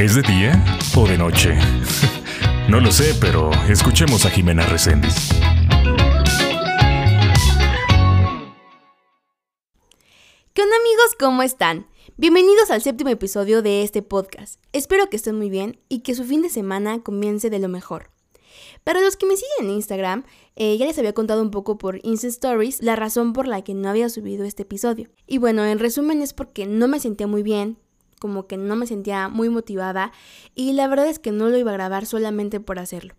¿Es de día o de noche? no lo sé, pero escuchemos a Jimena Reséndiz. ¿Qué onda amigos? ¿Cómo están? Bienvenidos al séptimo episodio de este podcast. Espero que estén muy bien y que su fin de semana comience de lo mejor. Para los que me siguen en Instagram, eh, ya les había contado un poco por Insta Stories la razón por la que no había subido este episodio. Y bueno, en resumen es porque no me sentía muy bien, como que no me sentía muy motivada y la verdad es que no lo iba a grabar solamente por hacerlo.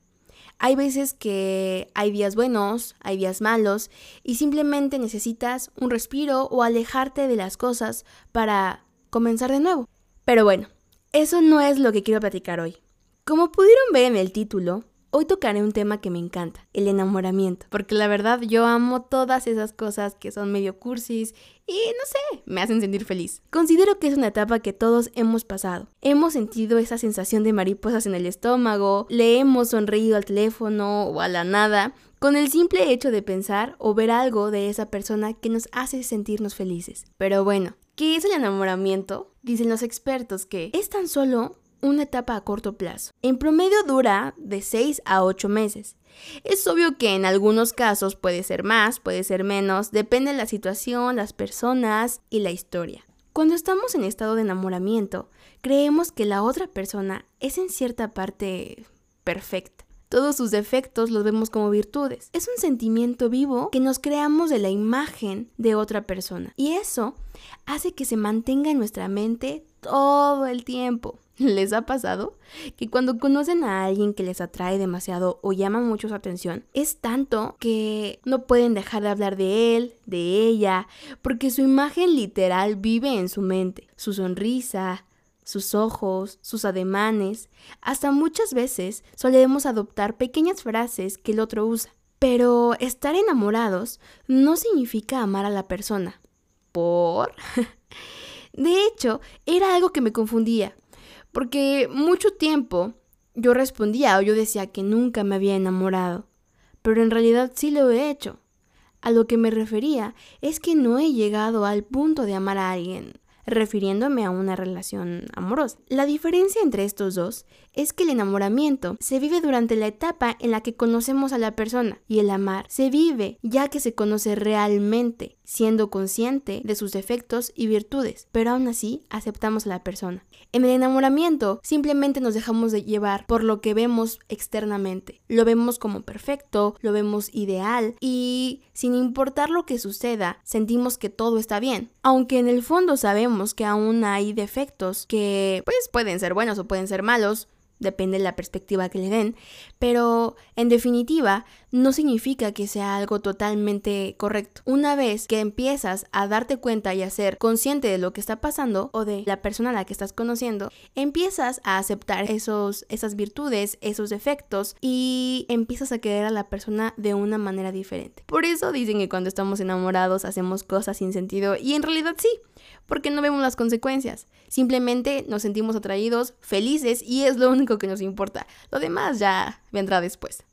Hay veces que hay días buenos, hay días malos y simplemente necesitas un respiro o alejarte de las cosas para comenzar de nuevo. Pero bueno, eso no es lo que quiero platicar hoy. Como pudieron ver en el título, Hoy tocaré un tema que me encanta, el enamoramiento, porque la verdad yo amo todas esas cosas que son medio cursis y no sé, me hacen sentir feliz. Considero que es una etapa que todos hemos pasado. Hemos sentido esa sensación de mariposas en el estómago, le hemos sonreído al teléfono o a la nada, con el simple hecho de pensar o ver algo de esa persona que nos hace sentirnos felices. Pero bueno, ¿qué es el enamoramiento? Dicen los expertos que es tan solo una etapa a corto plazo. En promedio dura de 6 a 8 meses. Es obvio que en algunos casos puede ser más, puede ser menos, depende de la situación, las personas y la historia. Cuando estamos en estado de enamoramiento, creemos que la otra persona es en cierta parte perfecta. Todos sus defectos los vemos como virtudes. Es un sentimiento vivo que nos creamos de la imagen de otra persona. Y eso hace que se mantenga en nuestra mente todo el tiempo. ¿Les ha pasado? Que cuando conocen a alguien que les atrae demasiado o llama mucho su atención, es tanto que no pueden dejar de hablar de él, de ella, porque su imagen literal vive en su mente. Su sonrisa, sus ojos, sus ademanes, hasta muchas veces solemos adoptar pequeñas frases que el otro usa. Pero estar enamorados no significa amar a la persona. ¿Por? De hecho, era algo que me confundía. Porque mucho tiempo yo respondía o yo decía que nunca me había enamorado, pero en realidad sí lo he hecho. A lo que me refería es que no he llegado al punto de amar a alguien, refiriéndome a una relación amorosa. La diferencia entre estos dos es que el enamoramiento se vive durante la etapa en la que conocemos a la persona y el amar se vive ya que se conoce realmente, siendo consciente de sus defectos y virtudes, pero aún así aceptamos a la persona. En el enamoramiento simplemente nos dejamos de llevar por lo que vemos externamente. Lo vemos como perfecto, lo vemos ideal y sin importar lo que suceda, sentimos que todo está bien. Aunque en el fondo sabemos que aún hay defectos que pues pueden ser buenos o pueden ser malos, depende de la perspectiva que le den, pero en definitiva no significa que sea algo totalmente correcto. Una vez que empiezas a darte cuenta y a ser consciente de lo que está pasando o de la persona a la que estás conociendo, empiezas a aceptar esos, esas virtudes, esos defectos y empiezas a querer a la persona de una manera diferente. Por eso dicen que cuando estamos enamorados hacemos cosas sin sentido y en realidad sí porque no vemos las consecuencias. Simplemente nos sentimos atraídos, felices y es lo único que nos importa. Lo demás ya vendrá después.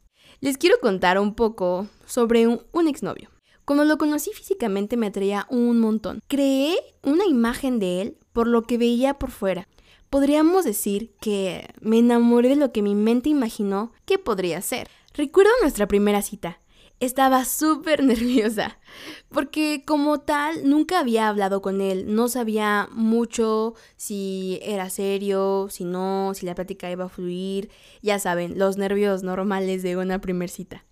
Les quiero contar un poco sobre un, exnovio. Cuando lo conocí físicamente me atraía un montón. Creé una imagen de él por lo que veía por fuera. Podríamos decir que me enamoré de lo que mi mente imaginó que podría ser. Recuerdo nuestra primera cita estaba súper nerviosa porque como tal nunca había hablado con él, no sabía mucho si era serio, si no, si la plática iba a fluir, ya saben, los nervios normales de una primer cita.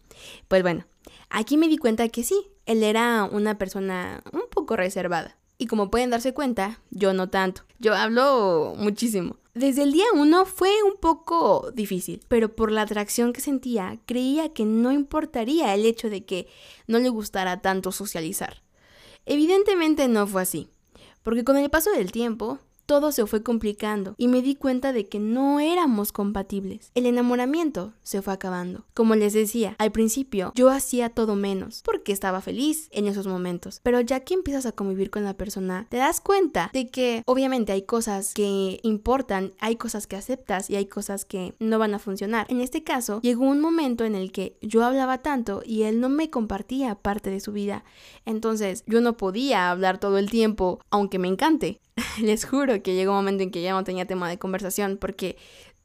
Pues bueno, aquí me di cuenta que sí, él era una persona un poco reservada. Y como pueden darse cuenta, yo no tanto. Yo hablo muchísimo. Desde el día uno fue un poco difícil, pero por la atracción que sentía, creía que no importaría el hecho de que no le gustara tanto socializar. Evidentemente no fue así, porque con el paso del tiempo todo se fue complicando y me di cuenta de que no éramos compatibles. El enamoramiento se fue acabando. Como les decía, al principio yo hacía todo menos porque estaba feliz en esos momentos. Pero ya que empiezas a convivir con la persona, te das cuenta de que obviamente hay cosas que importan, hay cosas que aceptas y hay cosas que no van a funcionar. En este caso, llegó un momento en el que yo hablaba tanto y él no me compartía parte de su vida. Entonces yo no podía hablar todo el tiempo, aunque me encante les juro que llegó un momento en que ya no tenía tema de conversación porque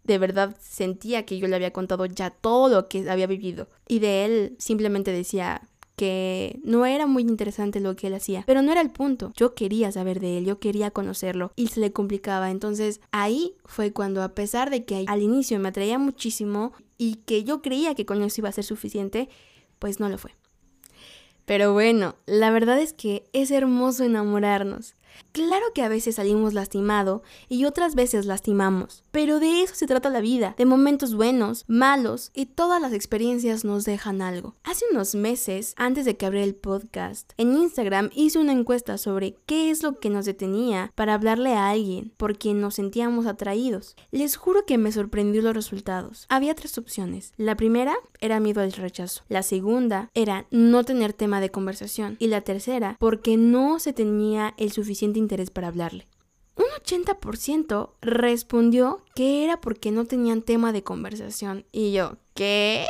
de verdad sentía que yo le había contado ya todo lo que había vivido. Y de él simplemente decía que no era muy interesante lo que él hacía, pero no era el punto. Yo quería saber de él, yo quería conocerlo y se le complicaba. Entonces ahí fue cuando a pesar de que al inicio me atraía muchísimo y que yo creía que con eso iba a ser suficiente, pues no lo fue. Pero bueno, la verdad es que es hermoso enamorarnos. Claro que a veces salimos lastimado y otras veces lastimamos, pero de eso se trata la vida, de momentos buenos, malos y todas las experiencias nos dejan algo. Hace unos meses, antes de que abriera el podcast, en Instagram hice una encuesta sobre qué es lo que nos detenía para hablarle a alguien por quien nos sentíamos atraídos. Les juro que me sorprendió los resultados. Había tres opciones. La primera era miedo al rechazo, la segunda era no tener tema de conversación y la tercera porque no se tenía el suficiente interés para hablarle. Un 80% respondió que era porque no tenían tema de conversación. Y yo, ¿qué?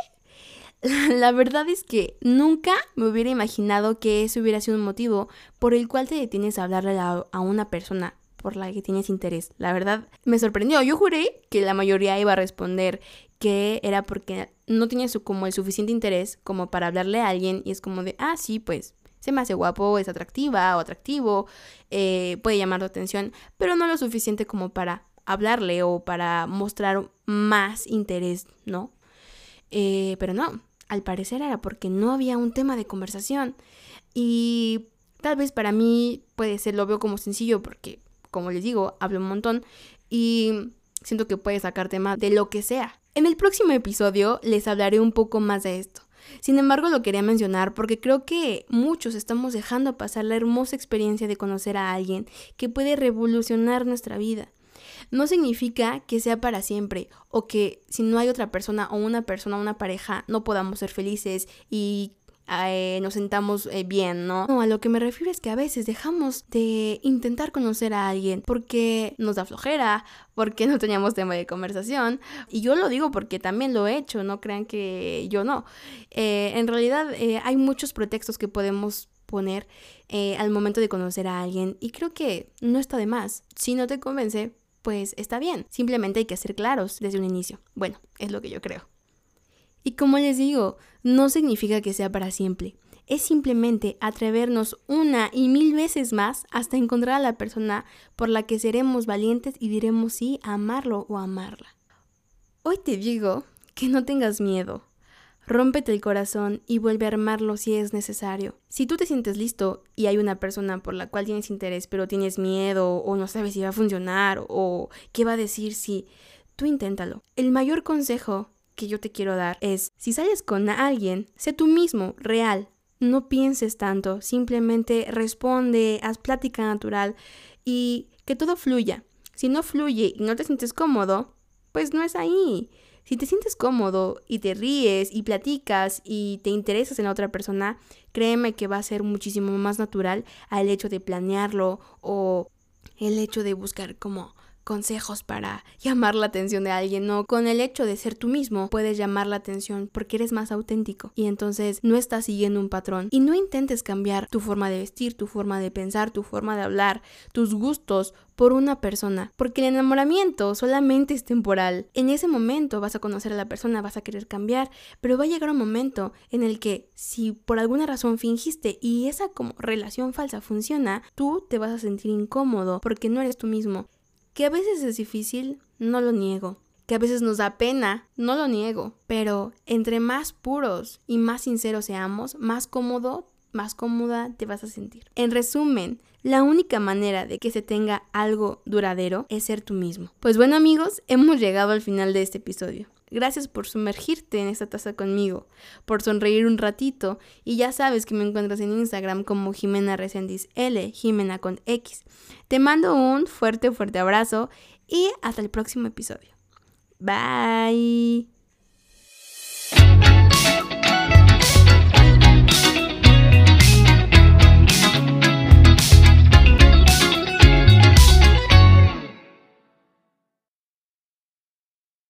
La verdad es que nunca me hubiera imaginado que ese hubiera sido un motivo por el cual te detienes a hablarle a, una persona por la que tienes interés. La verdad me sorprendió. Yo juré que la mayoría iba a responder que era porque no tenía su, como el suficiente interés como para hablarle a alguien y es como de, ah, sí, pues se me hace guapo, es atractiva o atractivo, eh, puede llamar tu atención, pero no lo suficiente como para hablarle o para mostrar más interés, ¿no? Eh, pero no, al parecer era porque no había un tema de conversación. Y tal vez para mí puede ser, lo veo como sencillo porque, como les digo, hablo un montón y siento que puede sacar tema de lo que sea. En el próximo episodio les hablaré un poco más de esto. Sin embargo, lo quería mencionar porque creo que muchos estamos dejando pasar la hermosa experiencia de conocer a alguien que puede revolucionar nuestra vida. No significa que sea para siempre o que si no hay otra persona o una persona una pareja no podamos ser felices y eh, nos sentamos eh, bien, ¿no? No, a lo que me refiero es que a veces dejamos de intentar conocer a alguien porque nos da flojera, porque no teníamos tema de conversación. Y yo lo digo porque también lo he hecho, no crean que yo no. Eh, en realidad hay muchos pretextos que podemos poner al momento de conocer a alguien y creo que no está de más. Si no te convence, pues está bien. Simplemente hay que ser claros desde un inicio. Bueno, es lo que yo creo. Y como les digo, no significa que sea para siempre. Es simplemente atrevernos una y mil veces más hasta encontrar a la persona por la que seremos valientes y diremos sí a amarlo o amarla. Hoy te digo que no tengas miedo. Rómpete el corazón y vuelve a armarlo si es necesario. Si tú te sientes listo y hay una persona por la cual tienes interés pero tienes miedo o no sabes si va a funcionar o qué va a decir si, tú inténtalo. El mayor consejo que yo te quiero dar es, si sales con alguien, sé tú mismo, real. No pienses tanto, simplemente responde, haz plática natural y que todo fluya. Si no fluye y no te sientes cómodo, pues no es ahí. Si te sientes cómodo y te ríes y platicas y te interesas en la otra persona, créeme que va a ser muchísimo más natural al hecho de planearlo o el hecho de buscar como consejos para llamar la atención de alguien, no, con el hecho de ser tú mismo puedes llamar la atención porque eres más auténtico y entonces no estás siguiendo un patrón y no intentes cambiar tu forma de vestir, tu forma de pensar, tu forma de hablar, tus gustos por una persona, porque el enamoramiento solamente es temporal. En ese momento vas a conocer a la persona, vas a querer cambiar, pero va a llegar un momento en el que si por alguna razón fingiste y esa como relación falsa funciona, tú te vas a sentir incómodo porque no eres tú mismo. Que a veces es difícil, no lo niego. Que a veces nos da pena, no lo niego. Pero entre más puros y más sinceros seamos, más cómodo, más cómoda te vas a sentir. En resumen, la única manera de que se tenga algo duradero es ser tú mismo. Pues bueno amigos, hemos llegado al final de este episodio. Gracias por sumergirte en esta taza conmigo, por sonreír un ratito y ya sabes que me encuentras en Instagram como Jimena Resendiz L, Jimena con X. Te mando un fuerte, fuerte abrazo y hasta el próximo episodio. Bye.